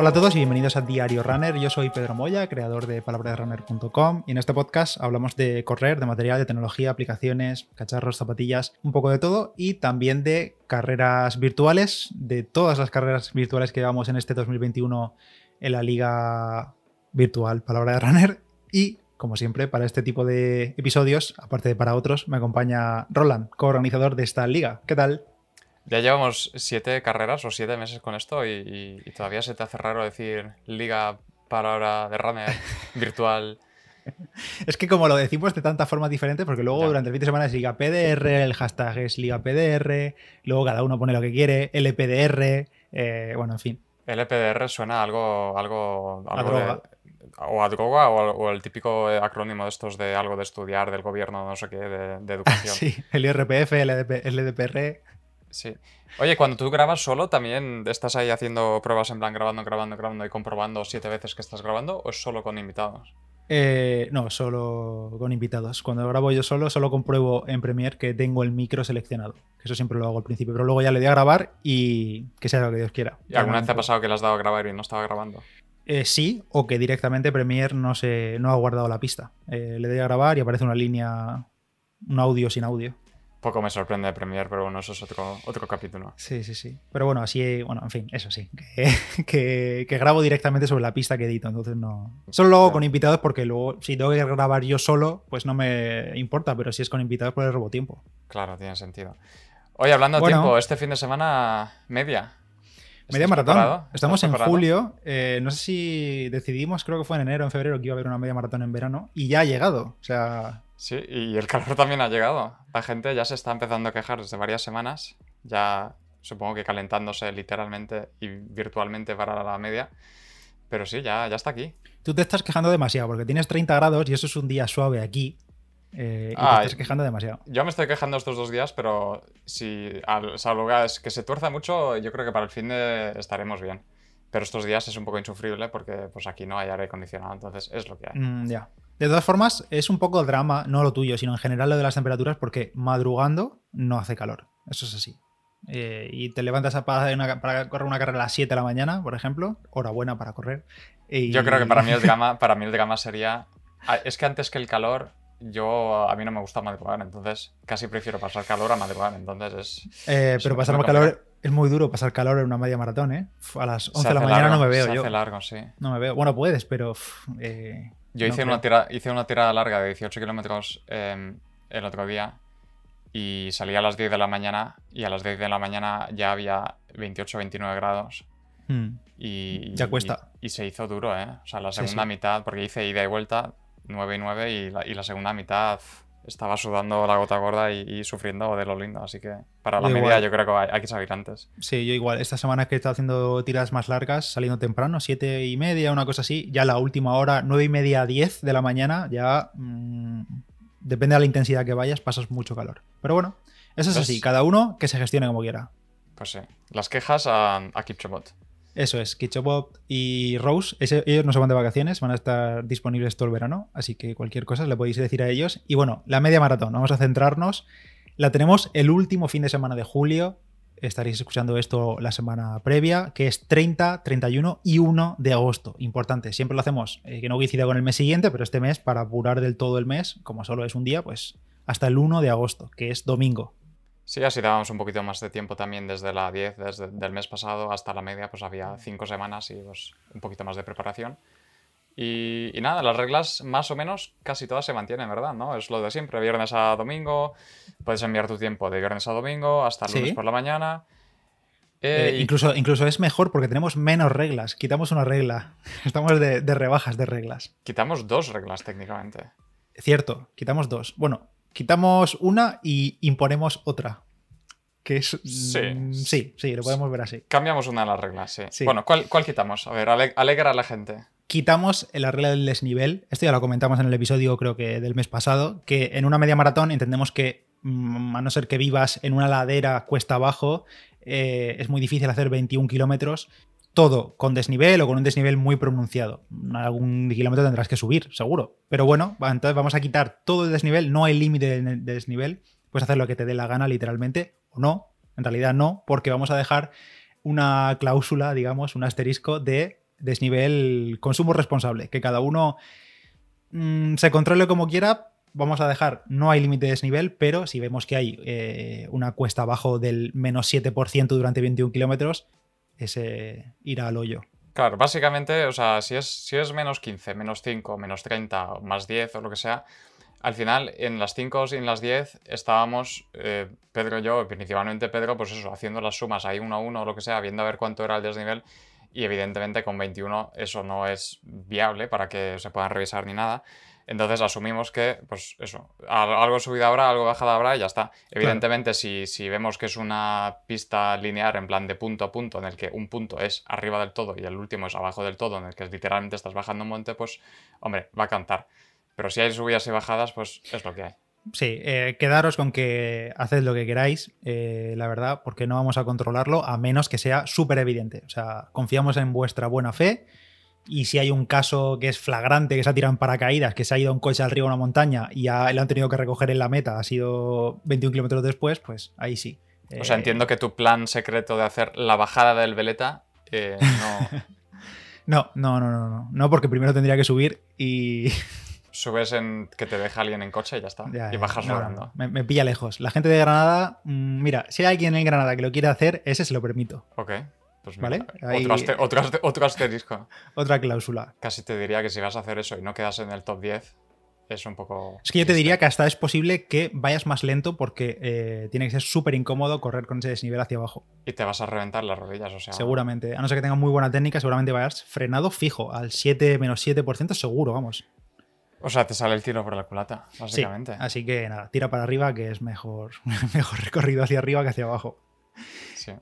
Hola a todos y bienvenidos a Diario Runner. Yo soy Pedro Moya, creador de palabrasrunner.com y en este podcast hablamos de correr, de material, de tecnología, aplicaciones, cacharros, zapatillas, un poco de todo y también de carreras virtuales, de todas las carreras virtuales que llevamos en este 2021 en la liga virtual Palabra de Runner y como siempre, para este tipo de episodios, aparte de para otros, me acompaña Roland, coorganizador de esta liga. ¿Qué tal? Ya llevamos siete carreras o siete meses con esto y, todavía se te hace raro decir liga para ahora de runner virtual. Es que como lo decimos de tantas formas diferentes, porque luego durante el fin de semana es Liga PDR, el hashtag es Liga PDR, luego cada uno pone lo que quiere, LPDR, eh, bueno, en fin. LPDR suena algo, algo, algo o a droga o, el típico acrónimo de estos de algo de estudiar del gobierno, no sé qué, de, educación. sí, el IRPF, el LDPR. Sí. Oye, cuando tú grabas solo, ¿también estás ahí haciendo pruebas en plan grabando, grabando, grabando y comprobando siete veces que estás grabando o es solo con invitados? Eh, no, solo con invitados. Cuando grabo yo solo, solo compruebo en Premiere que tengo el micro seleccionado. Eso siempre lo hago al principio, pero luego ya le doy a grabar y que sea lo que Dios quiera. ¿Y alguna vez te ha pasado que le has dado a grabar y no estaba grabando? Eh, sí, o que directamente Premiere no, se, no ha guardado la pista. Eh, le doy a grabar y aparece una línea, un audio sin audio. Poco me sorprende de Premiere, pero bueno, eso es otro, otro capítulo. Sí, sí, sí. Pero bueno, así, bueno, en fin, eso sí. Que, grabo directamente sobre la pista que edito, entonces no. Solo lo hago con invitados porque luego, si tengo que grabar yo solo, pues no me importa, pero si es con invitados, pues le robo tiempo. Claro, tiene sentido. Oye, hablando de tiempo, este fin de semana, media. Media maratón. Estamos en julio. Eh, no sé si decidimos, creo que fue en enero, en febrero, que iba a haber una media maratón en verano. Y ya ha llegado. O sea. Sí, y el calor también ha llegado. La gente ya se está empezando a quejar desde varias semanas. Ya supongo que calentándose literalmente y virtualmente para la media. Pero sí, ya, ya está aquí. Tú te estás quejando demasiado porque tienes 30 grados y eso es un día suave aquí. Eh, y te estás quejando demasiado. Yo me estoy quejando estos dos días, pero si al es que se tuerza mucho, yo creo que para el fin de estaremos bien. Pero estos días es un poco insufrible porque pues aquí no hay aire acondicionado, entonces es lo que hay. Mm, ya. De todas formas, es un poco drama, no lo tuyo, sino en general lo de las temperaturas, porque madrugando no hace calor. Eso es así. Eh, y te levantas a para, para, correr una carrera a las 7 de la mañana, por ejemplo, hora buena para correr. Yo creo que para mí el drama, para mí el drama sería. Ah, es que antes que el calor, yo a mí no me gusta madrugar, entonces casi prefiero pasar calor a madrugar, entonces es... Eh, pero pasar calor es muy duro, pasar calor en una media maratón, ¿eh? A las 11 de la mañana no me veo se yo. Hace largo, sí. No me veo. Bueno, puedes, pero... Eh, yo hice, una tira, hice una tirada larga de 18 kilómetros em, el otro día y salí a las 10 de la mañana y a las 10 de la mañana ya había 28 29 grados. Hmm. Y, ya cuesta. Y, se hizo duro, ¿eh? O sea, la segunda mitad, porque hice ida y vuelta, 9 y 9 y la, segunda mitad estaba sudando la gota gorda y, sufriendo de lo lindo. Así que para la media yo creo que hay, que salir antes. Sí, yo igual. Esta semana que he estado haciendo tiras más largas, saliendo temprano, 7 y media, una cosa así, ya la última hora, 9 y media, 10 de la mañana, ya mm, depende de la intensidad que vayas, pasas mucho calor. Pero bueno, eso es pues así. Cada uno que se gestione como quiera. Pues sí. Las quejas a, a Kipchobot. Eso es, Bob y Rose, ellos no se van de vacaciones, van a estar disponibles todo el verano, así que cualquier cosa le podéis decir a ellos. Y bueno, la media maratón, vamos a centrarnos. La tenemos el último fin de semana de julio, estaréis escuchando esto la semana previa, que es 30, 31 y 1 de agosto. Importante, siempre lo hacemos, eh, que no coincida con el mes siguiente, pero este mes, para apurar del todo el mes, como solo es un día, pues hasta el 1 de agosto, que es domingo. Sí, así dábamos un poquito más de tiempo también desde la 10, desde el mes pasado hasta la media, pues había cinco semanas y pues, un poquito más de preparación. Y, nada, las reglas más o menos casi todas se mantienen, ¿verdad? ¿No? Es lo de siempre, viernes a domingo, puedes enviar tu tiempo de viernes a domingo hasta lunes por la mañana. Eh, eh, incluso, incluso es mejor porque tenemos menos reglas, quitamos una regla, estamos de, de rebajas de reglas. Quitamos dos reglas técnicamente. Cierto, quitamos dos. Bueno, Quitamos una y imponemos otra. Que es. Sí. Sí, sí, lo podemos ver así. Cambiamos una de las reglas, sí. Bueno, ¿cuál, quitamos? A ver, alegra a la gente. Quitamos la regla del desnivel. Esto ya lo comentamos en el episodio, creo que del mes pasado. Que en una media maratón entendemos que, mm, a no ser que vivas en una ladera cuesta abajo, eh, es muy difícil hacer 21 kilómetros todo con desnivel o con un desnivel muy pronunciado. Algún kilómetro tendrás que subir, seguro. Pero bueno, entonces vamos a quitar todo el desnivel, no hay límite de desnivel. Puedes hacer lo que te dé la gana, literalmente, o no. En realidad no, porque vamos a dejar una cláusula, digamos, un asterisco de desnivel consumo responsable, que cada uno mm, se controle como quiera. Vamos a dejar, no hay límite de desnivel, pero si vemos que hay eh, una cuesta abajo del menos 7% durante 21 kilómetros, ese irá al hoyo. Claro, básicamente, o sea, si es, si es menos 15, menos 5, menos 30, más 10 o lo que sea, al final en las 5 y en las 10 estábamos, eh, Pedro y yo, principalmente Pedro, pues eso, haciendo las sumas ahí uno a uno o lo que sea, viendo a ver cuánto era el desnivel y evidentemente con 21 eso no es viable para que se puedan revisar ni nada. Entonces asumimos que, pues eso, algo subido habrá, algo bajado habrá y ya está. Evidentemente, si, si, vemos que es una pista lineal en plan de punto a punto, en el que un punto es arriba del todo y el último es abajo del todo, en el que literalmente estás bajando un monte, pues, hombre, va a cantar. Pero si hay subidas y bajadas, pues es lo que hay. Sí, eh, quedaros con que haced lo que queráis, eh, la verdad, porque no vamos a controlarlo a menos que sea súper evidente. O sea, confiamos en vuestra buena fe y si hay un caso que es flagrante, que se ha tirado en paracaídas, que se ha ido un coche al río a una montaña y ya lo han tenido que recoger en la meta, ha sido 21 kilómetros después, pues ahí sí. O sea, entiendo que tu plan secreto de hacer la bajada del veleta eh, no... no, no, no, no, no, porque primero tendría que subir y... Subes en que te deja alguien en coche y ya está. y bajas rodando. me, pilla lejos. La gente de Granada, mm, mira, si hay alguien en Granada que lo quiere hacer, ese se lo permito. Ok. Pues ¿Vale? otro, asterisco. Otra cláusula. Casi te diría que si vas a hacer eso y no quedas en el top 10, es un poco. Es que yo te diría que hasta es posible que vayas más lento porque eh, tiene que ser súper incómodo correr con ese desnivel hacia abajo. Y te vas a reventar las rodillas, o sea. Seguramente. A no ser que tengas muy buena técnica, seguramente vayas frenado fijo, al 7 menos 7% seguro, vamos. O sea, te sale el tiro por la culata, básicamente. así que nada, tira para arriba, que es mejor, mejor recorrido hacia arriba que hacia abajo. Sí.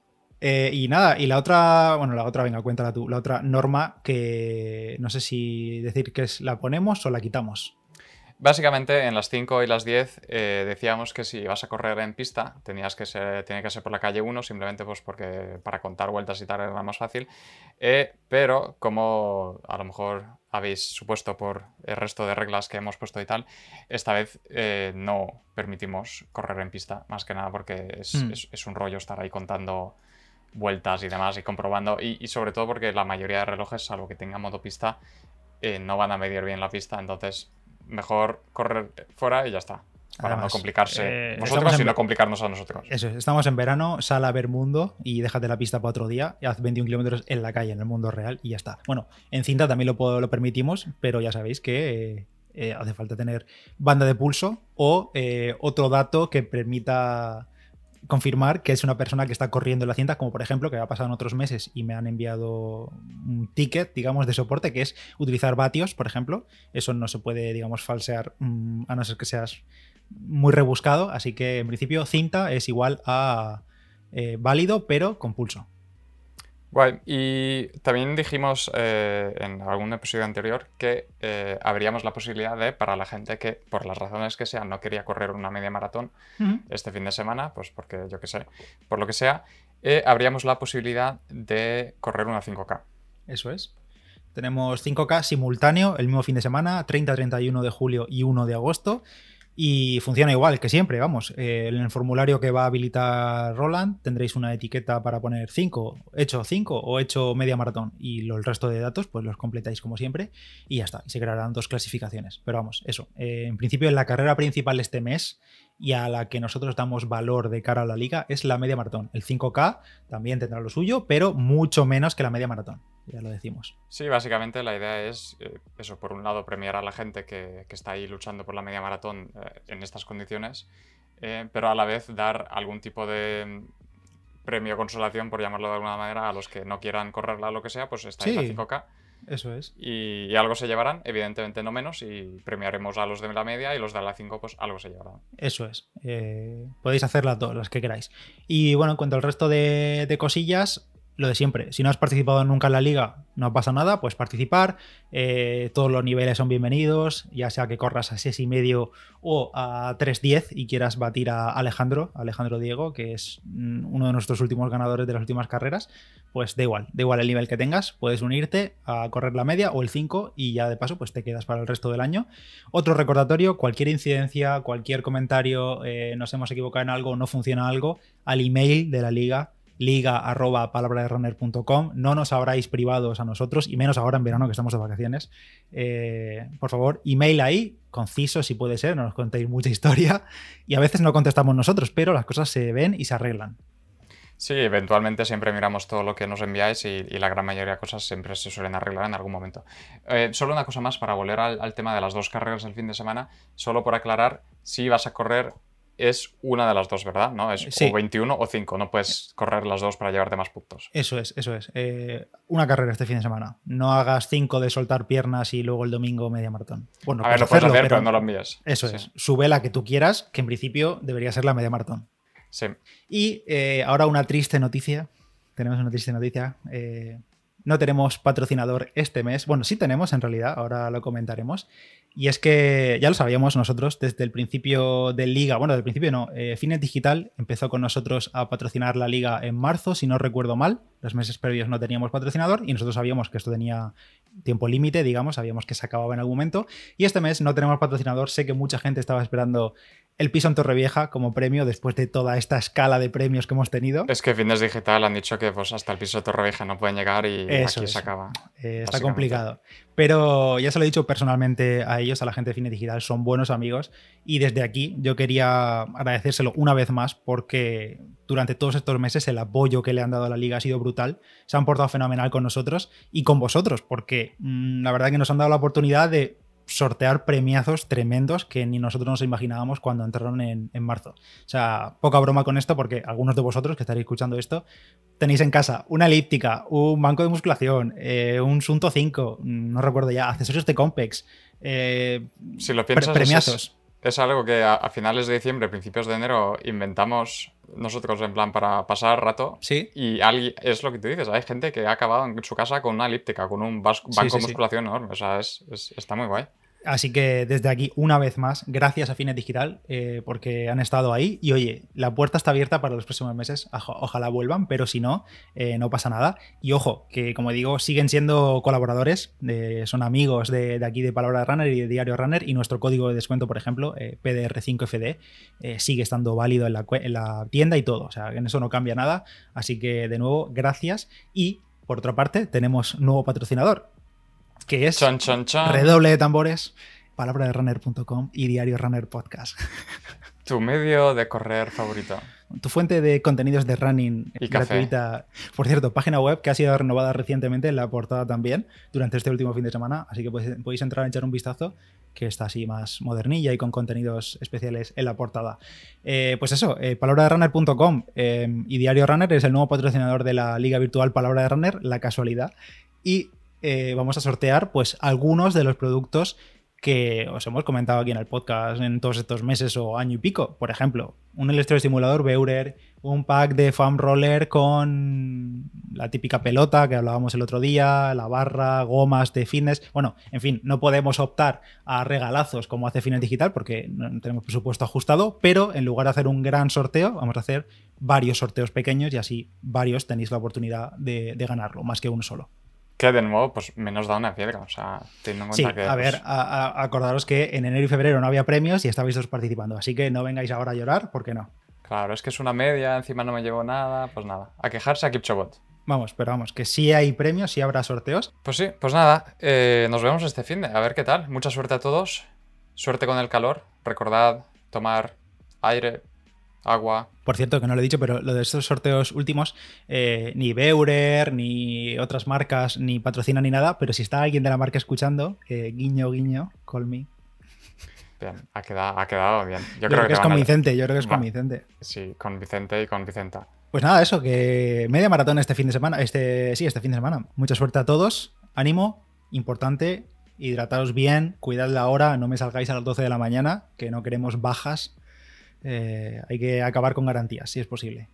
Eh, y nada, y la otra, bueno, la otra, venga, cuéntala tú, la otra norma que no sé si decir que es la ponemos o la quitamos. Básicamente en las 5 y las 10 eh, decíamos que si vas a correr en pista tenías que ser, tenía que ser por la calle 1 simplemente pues porque para contar vueltas y tal era más fácil. Eh, pero como a lo mejor habéis supuesto por el resto de reglas que hemos puesto y tal, esta vez no permitimos correr en pista, más que nada porque es, hmm. es un rollo estar ahí contando vueltas y demás y comprobando. Y, sobre todo porque la mayoría de relojes, salvo que tengan motopista, eh, no van a medir bien la pista. Entonces, mejor correr fuera y ya está. Para no complicarse eh, vosotros y no complicarnos a nosotros. Eso, estamos en verano, sal a ver mundo y déjate la pista para otro día y haz 21 kilómetros en la calle, en el mundo real y ya está. Bueno, en cinta también lo, lo permitimos, pero ya sabéis que eh, hace falta tener banda de pulso o otro dato que permita confirmar que es una persona que está corriendo en la cinta, como por ejemplo, que ha pasado en otros meses y me han enviado un ticket, digamos, de soporte, que es utilizar vatios, por ejemplo. Eso no se puede, digamos, falsear mm, a no ser que seas muy rebuscado. Así que, en principio, cinta es igual a eh, válido, pero con pulso. Guay. Y también dijimos eh, en algún episodio anterior que eh, habríamos la posibilidad de, para la gente que, por las razones que sean, no quería correr una media maratón este fin de semana, pues porque yo qué sé, por lo que sea, eh, habríamos la posibilidad de correr una 5K. Eso es. Tenemos 5K simultáneo el mismo fin de semana, 30, 31 de julio y 1 de agosto. Y funciona igual que siempre, vamos. Eh, en el formulario que va a habilitar Roland tendréis una etiqueta para poner 5, hecho 5 o hecho media maratón. Y el resto de datos, pues los completáis como siempre y ya está. Y se crearán dos clasificaciones. Pero vamos, eso. Eh, en principio, en la carrera principal este mes y a la que nosotros damos valor de cara a la liga es la media maratón. El 5K también tendrá lo suyo, pero mucho menos que la media maratón ya lo decimos. Sí, básicamente la idea es, eh, eso, por un lado, premiar a la gente que, está ahí luchando por la media maratón eh, en estas condiciones, eh, pero a la vez dar algún tipo de mm, premio consolación, por llamarlo de alguna manera, a los que no quieran correrla o lo que sea, pues está ahí la 5K. Eso es. Y, algo se llevarán, evidentemente no menos, y premiaremos a los de la media y los de la 5, pues algo se llevarán. Eso es. podéis hacer las dos, las que queráis. Y bueno, en cuanto al resto de, de cosillas, lo de siempre. Si no has participado nunca en la liga, no pasa nada, puedes participar. Eh, todos los niveles son bienvenidos, ya sea que corras a 6 y medio o a 3.10 y quieras batir a Alejandro, Alejandro Diego, que es mm, uno de nuestros últimos ganadores de las últimas carreras, pues da igual, da igual el nivel que tengas, puedes unirte a correr la media o el 5 y ya de paso pues te quedas para el resto del año. Otro recordatorio, cualquier incidencia, cualquier comentario, eh, nos hemos equivocado en algo, no funciona algo, al email de la liga liga arroba palabraderunner.com. No nos habráis privados a nosotros, y menos ahora en verano que estamos de vacaciones. Eh, por favor, email ahí, conciso si puede ser, no nos contéis mucha historia. Y a veces no contestamos nosotros, pero las cosas se ven y se arreglan. Sí, eventualmente siempre miramos todo lo que nos enviáis y, la gran mayoría de cosas siempre se suelen arreglar en algún momento. Eh, solo una cosa más para volver al, tema de las dos carreras del fin de semana, solo por aclarar, si vas a correr es una de las dos, ¿verdad? ¿No? Es o 21 o 5, no puedes correr las dos para llevarte más puntos. Eso es, eso es. Eh, una carrera este fin de semana. No hagas 5 de soltar piernas y luego el domingo media maratón. Bueno, a ver, lo puedes hacer, pero, no lo envíes. Eso es. Sube la que tú quieras, que en principio debería ser la media maratón. Sí. Y eh, ahora una triste noticia. Tenemos una triste noticia. Eh, no tenemos patrocinador este mes. Bueno, sí tenemos en realidad, ahora lo comentaremos. Y es que ya lo sabíamos nosotros desde el principio de liga. Bueno, del principio no. Eh, Fines Digital empezó con nosotros a patrocinar la liga en marzo, si no recuerdo mal. Los meses previos no teníamos patrocinador y nosotros sabíamos que esto tenía tiempo límite, digamos, sabíamos que se acababa en algún momento. Y este mes no tenemos patrocinador. Sé que mucha gente estaba esperando el piso en Torrevieja como premio después de toda esta escala de premios que hemos tenido. Es que Fitness Digital han dicho que pues, hasta el piso de Torrevieja no pueden llegar y aquí se acaba. Eh, está complicado. Pero ya se lo he dicho personalmente a ellos, a la gente de Fitness Digital, son buenos amigos y desde aquí yo quería agradecérselo una vez más porque durante todos estos meses el apoyo que le han dado a la liga ha sido brutal. Se han portado fenomenal con nosotros y con vosotros porque mm, la verdad que nos han dado la oportunidad de sortear premiazos tremendos que ni nosotros nos imaginábamos cuando entraron en, marzo. O sea, poca broma con esto porque algunos de vosotros que estaréis escuchando esto tenéis en casa una elíptica, un banco de musculación, eh, un Sunto 5, no recuerdo ya, accesorios de Compex. Eh, si lo piensas, premiazos. Es, algo que a, finales de diciembre, principios de enero, inventamos nosotros en plan para pasar rato. Sí. Y es lo que tú dices, hay gente que ha acabado en su casa con una elíptica, con un banco de musculación enorme. O sea, está muy guay. Así que desde aquí, una vez más, gracias a Fines Digital eh, porque han estado ahí. Y oye, la puerta está abierta para los próximos meses. Ojalá vuelvan, pero si no, eh, no pasa nada. Y ojo, que como digo, siguen siendo colaboradores, son amigos de, aquí de Palabra Runner y de Diario Runner. Y nuestro código de descuento, por ejemplo, eh, PDR5FD, sigue estando válido en la, en la tienda y todo. O sea, en eso no cambia nada. Así que de nuevo, gracias. Y por otra parte, tenemos nuevo patrocinador que es redoble de tambores, palabra de runner.com y diario runner podcast. Tu medio de correr favorito. Tu fuente de contenidos de running y gratuita. Por cierto, página web que ha sido renovada recientemente, en la portada también, durante este último fin de semana. Así que podéis, entrar a echar un vistazo, que está así más modernilla y con contenidos especiales en la portada. Eh, pues eso, eh, runner.com eh, y Diario Runner es el nuevo patrocinador de la Liga Virtual Palabra de Runner, la casualidad. Y eh, vamos a sortear pues algunos de los productos que os hemos comentado aquí en el podcast en todos estos meses o año y pico. Por ejemplo, un electroestimulador Beurer, un pack de foam roller con la típica pelota que hablábamos el otro día, la barra, gomas de fitness. Bueno, en fin, no podemos optar a regalazos como hace Fitness Digital porque no tenemos presupuesto ajustado, pero en lugar de hacer un gran sorteo, vamos a hacer varios sorteos pequeños y así varios tenéis la oportunidad de ganarlo, más que uno solo que de nuevo, pues menos da una piedra. O sea, teniendo en cuenta sí, A ver, pues acordaros que en enero y febrero no había premios y estabais todos participando. Así que no vengáis ahora a llorar, porque no. Claro, es que es una media, encima no me llevo nada, pues nada. A quejarse a Kipchobot. Vamos, pero vamos, que sí hay premios, sí habrá sorteos. Pues sí, pues nada, eh, nos vemos este fin de. A ver qué tal. Mucha suerte a todos. Suerte con el calor. Recordad tomar aire, agua. Por cierto, que no lo he dicho, pero lo de estos sorteos últimos, eh, ni Beurer, ni otras marcas, ni patrocina ni nada, pero si está alguien de la marca escuchando, guiño, guiño, call me. Bien, ha quedado, ha quedado bien. Yo, creo, que, es con Vicente, yo creo que es con Vicente. Sí, con Vicente y con Vicenta. Pues nada, eso, que media maratón este fin de semana, este, sí, este fin de semana. Mucha suerte a todos, ánimo, importante, hidrataos bien, cuidad la hora, no me salgáis a las 12 de la mañana, que no queremos bajas eh, hay que acabar con garantías, si es posible.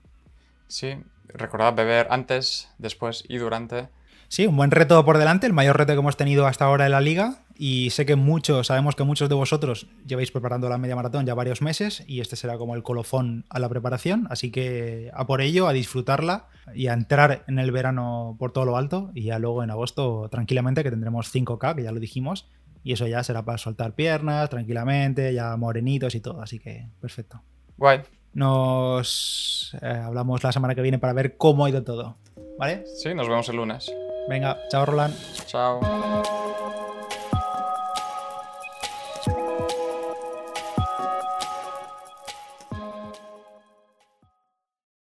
Sí, recordad beber antes, después y durante. Sí, un buen reto por delante, el mayor reto que hemos tenido hasta ahora en la liga. Y sé que muchos, sabemos que muchos de vosotros lleváis preparando la media maratón ya varios meses y este será como el colofón a la preparación. Así que a por ello, a disfrutarla y a entrar en el verano por todo lo alto. Y ya luego en agosto, tranquilamente, que tendremos 5K, que ya lo dijimos, y eso ya será para soltar piernas tranquilamente, ya morenitos y todo, así que perfecto. Guay. Nos eh, hablamos la semana que viene para ver cómo ha ido todo. ¿Vale? Sí, nos vemos el lunes. Venga, chao Roland. Chao.